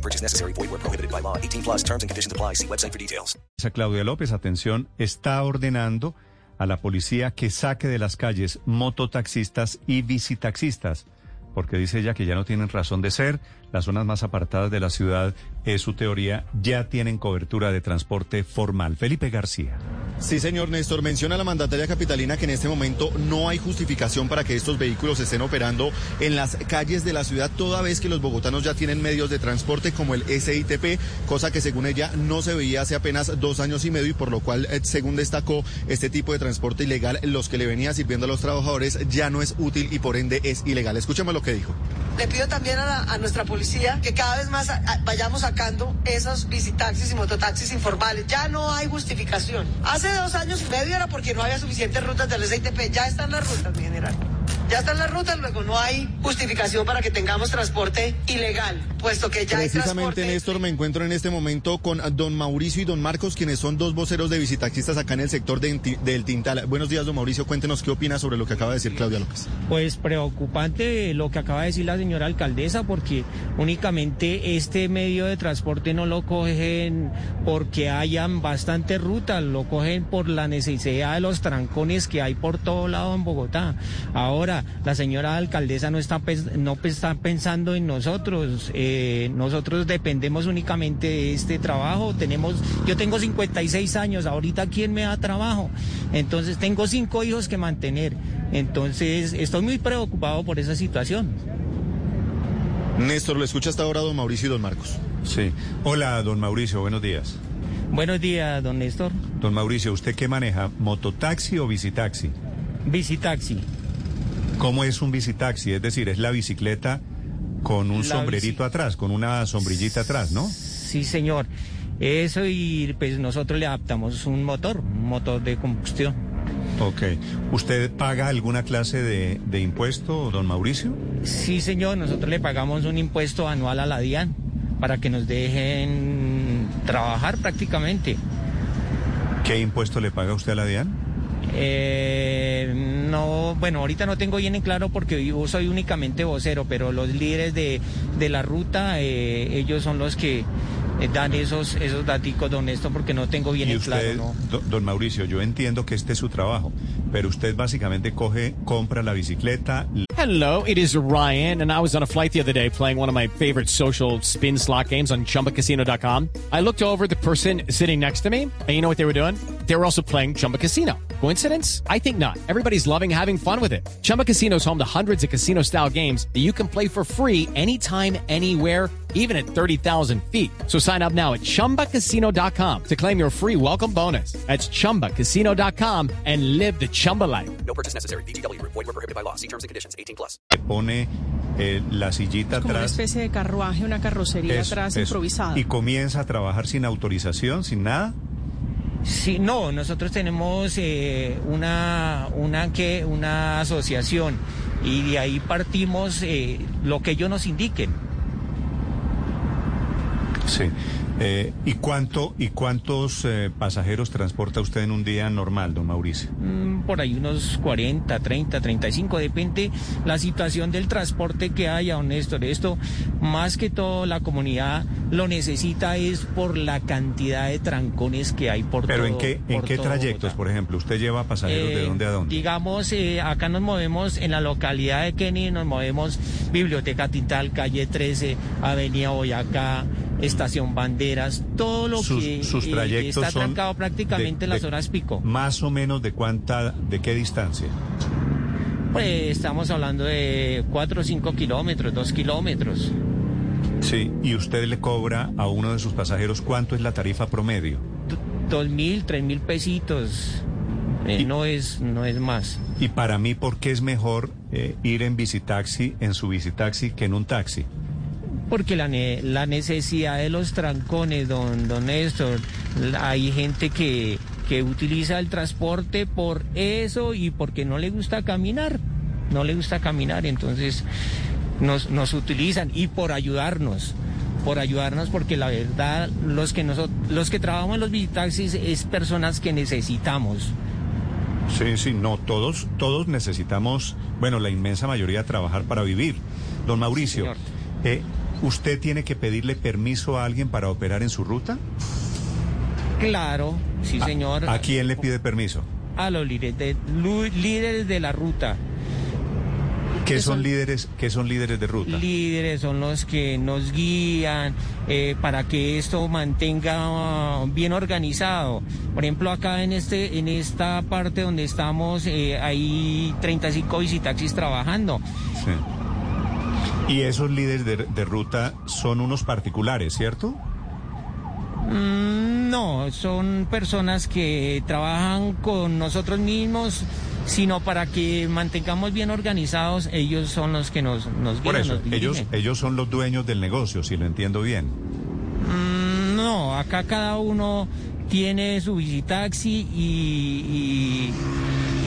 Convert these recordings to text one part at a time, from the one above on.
No purchase necessary. Void where prohibited by law. 18 plus terms and conditions apply. See website for details. Claudia López, atención, está ordenando a la policía que saque de las calles mototaxistas y visitaxistas, porque dice ella que ya no tienen razón de ser, las zonas más apartadas de la ciudad, es su teoría, ya tienen cobertura de transporte formal. Felipe García. Sí, señor Néstor, menciona la mandataria capitalina que en este momento no hay justificación para que estos vehículos estén operando en las calles de la ciudad, toda vez que los bogotanos ya tienen medios de transporte como el SITP, cosa que según ella no se veía hace apenas dos años y medio y por lo cual, eh, según destacó, este tipo de transporte ilegal, los que le venía sirviendo a los trabajadores, ya no es útil y por ende es ilegal. Escuchemos lo que dijo. Le pido también a, nuestra policía que cada vez más vayamos sacando esos visitaxis y mototaxis informales. Ya no hay justificación. Hace dos años y medio era porque no había suficientes rutas del SITP. Ya están las rutas, mi general. Ya están las rutas, luego no hay justificación para que tengamos transporte ilegal, puesto que ya hay Precisamente, transporte. Néstor, me encuentro en este momento con don Mauricio y don Marcos, quienes son dos voceros de visitaxistas acá en el sector de del Tintal. Buenos días, don Mauricio. Cuéntenos qué opina sobre lo que acaba de decir Claudia López. Pues preocupante lo que acaba de decir la señora alcaldesa, porque únicamente este medio de transporte no lo cogen porque hayan bastantes rutas, lo cogen por la necesidad de los trancones que hay por todo lado en Bogotá. Ahora, la señora alcaldesa no está, no está pensando en nosotros, eh, nosotros dependemos únicamente de este trabajo, tenemos, yo tengo 56 años, ahorita quién me da trabajo, entonces tengo cinco hijos que mantener. Entonces, estoy muy preocupado por esa situación. Néstor, lo escucha hasta ahora don Mauricio y don Marcos. Sí. Hola, don Mauricio, buenos días. Buenos días, don Néstor. Don Mauricio, ¿usted qué maneja? ¿Mototaxi o visitaxi? Visitaxi. ¿Cómo es un visitaxi? Es decir, es la bicicleta con un La sombrerito bici- atrás, con una sombrillita atrás, ¿no? Sí, señor. Eso y pues nosotros le adaptamos un motor, un motor de combustión. Ok. ¿Usted paga alguna clase de, de impuesto, don Mauricio? Sí, señor, nosotros le pagamos un impuesto anual a la DIAN para que nos dejen trabajar prácticamente. ¿Qué impuesto le paga usted a la DIAN? Eh, no, bueno, ahorita no tengo bien en claro porque yo soy únicamente vocero, pero los líderes de, de la ruta, eh, ellos son los que eh, dan esos, esos daticos, don Néstor, porque no tengo bien Y en usted, claro, don Mauricio, yo entiendo que este es su trabajo, pero usted básicamente coge, compra la bicicleta, Hello, it is Ryan, and I was on a flight the other day playing one of my favorite social spin slot games on chumbacasino.com. I looked over at the person sitting next to me, and you know what they were doing? They were also playing Chumba Casino. Coincidence? I think not. Everybody's loving having fun with it. Chumba Casino is home to hundreds of casino style games that you can play for free anytime, anywhere, even at 30,000 feet. So sign up now at chumbacasino.com to claim your free welcome bonus. That's chumbacasino.com and live the Chumba life. No purchase necessary. VGW Group. Void were prohibited by law. See terms and conditions. 18 plus. le pone eh, la sillita como una especie de carruaje, una carrocería Eso, atrás eso. improvisada. Y comienza a trabajar sin autorización, sin nada. Sí, no, nosotros tenemos eh, una, una, una asociación y de ahí partimos eh, lo que ellos nos indiquen. Sí. Eh, ¿Y cuánto y cuántos eh, pasajeros transporta usted en un día normal, don Mauricio? Mm, Por ahí unos 40, 30, 35, depende la situación del transporte que haya, don Néstor. Esto, más que todo, la comunidad lo necesita es por la cantidad de trancones que hay por Pero todo en qué en qué trayectos, Bogotá. por ejemplo, usted lleva pasajeros de Eh, dónde a dónde? Digamos, eh, acá nos movemos en la localidad de Kenny, nos movemos Biblioteca Tintal, calle 13, Avenida Boyacá, Estación Banderas, todo lo sus, que sus eh, trayectos está son trancado prácticamente de- en las de- horas pico. Más o menos de cuánta, de qué distancia. Pues estamos hablando de 4 o 5 kilómetros, 2 kilómetros. Sí. Y usted le cobra a uno de sus pasajeros cuánto es la tarifa promedio. Dos mil, tres mil pesitos. Eh, Y- no es, no es más. Y para mí, ¿por qué es mejor eh, ir en visitaxi, en su visitaxi, que en un taxi? Porque la, ne- la necesidad de los trancones, don, don Néstor, hay gente que, que utiliza el transporte por eso y porque no le gusta caminar, no le gusta caminar, entonces nos, nos utilizan y por ayudarnos, por ayudarnos porque la verdad los que nosotros, los que trabajamos en los visitaxis es personas que necesitamos. Sí, sí, no, todos, todos necesitamos, bueno, la inmensa mayoría trabajar para vivir. Don Mauricio, eh, ¿usted tiene que pedirle permiso a alguien para operar en su ruta? Claro, sí señor. ¿A quién le pide permiso? A los líderes de, líderes de la ruta. ¿Qué ¿Qué son son? líderes, qué son líderes de ruta? Líderes son los que nos guían eh, para que esto mantenga bien organizado. Por ejemplo, acá en este, en esta parte donde estamos, eh, hay 35 visitaxis trabajando. Sí. Y esos líderes de, de ruta son unos particulares, ¿cierto? Mm, No, son personas que trabajan con nosotros mismos, sino para que mantengamos bien organizados, ellos son los que nos, nos guían. Por eso, nos ellos, ellos son los dueños del negocio, si lo entiendo bien. Mm, No, acá cada uno tiene su visitaxi y, y,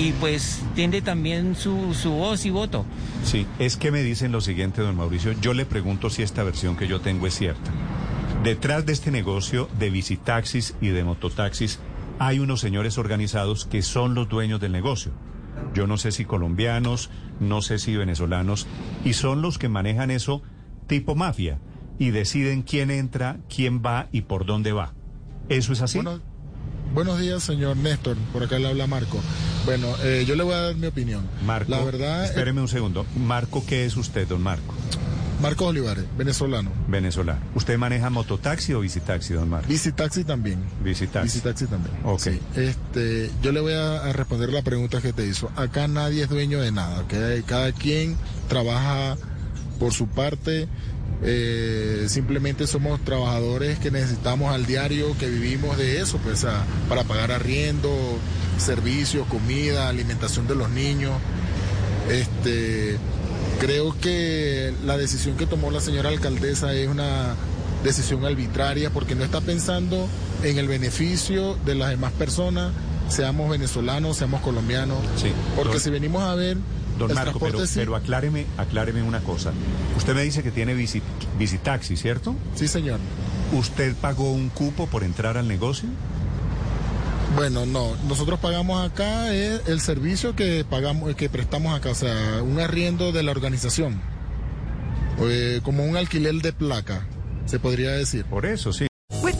y, pues tiene también su, su voz y voto. Sí, es que me dicen lo siguiente, don Mauricio. Yo le pregunto si esta versión que yo tengo es cierta. Detrás de este negocio de visitaxis y de mototaxis hay unos señores organizados que son los dueños del negocio. Yo no sé si colombianos, no sé si venezolanos, y son los que manejan eso tipo mafia y deciden quién entra, quién va y por dónde va. ¿Eso es así? Bueno, buenos días, señor Néstor. Por acá le habla Marco. Bueno, eh, yo le voy a dar mi opinión. Marco, La verdad, espéreme un segundo. Marco, ¿qué es usted, don Marco? Marcos Olivares, venezolano. Venezolano. ¿Usted maneja mototaxi o visitaxi, don Marco? Visitaxi también. Visitaxi. Visitaxi también. Ok. Sí, este, yo le voy a, a responder la pregunta que te hizo. Acá nadie es dueño de nada. ¿ok? Cada quien trabaja por su parte. Eh, simplemente somos trabajadores que necesitamos al diario, que vivimos de eso, pues, a- para pagar arriendo, servicios, comida, alimentación de los niños. Este, creo que la decisión que tomó la señora alcaldesa es una decisión arbitraria porque no está pensando en el beneficio de las demás personas, seamos venezolanos, seamos colombianos. Sí. Porque si venimos a ver, Don Marco, pero, transporte sí- pero acláreme, acláreme una cosa. Usted me dice que tiene visi- visitaxi, ¿cierto? Sí, señor. ¿Usted pagó un cupo por entrar al negocio? Bueno, no, nosotros pagamos acá eh, el servicio que pagamos, que prestamos acá, o sea, un arriendo de la organización, Eh, como un alquiler de placa, se podría decir. Por eso, sí.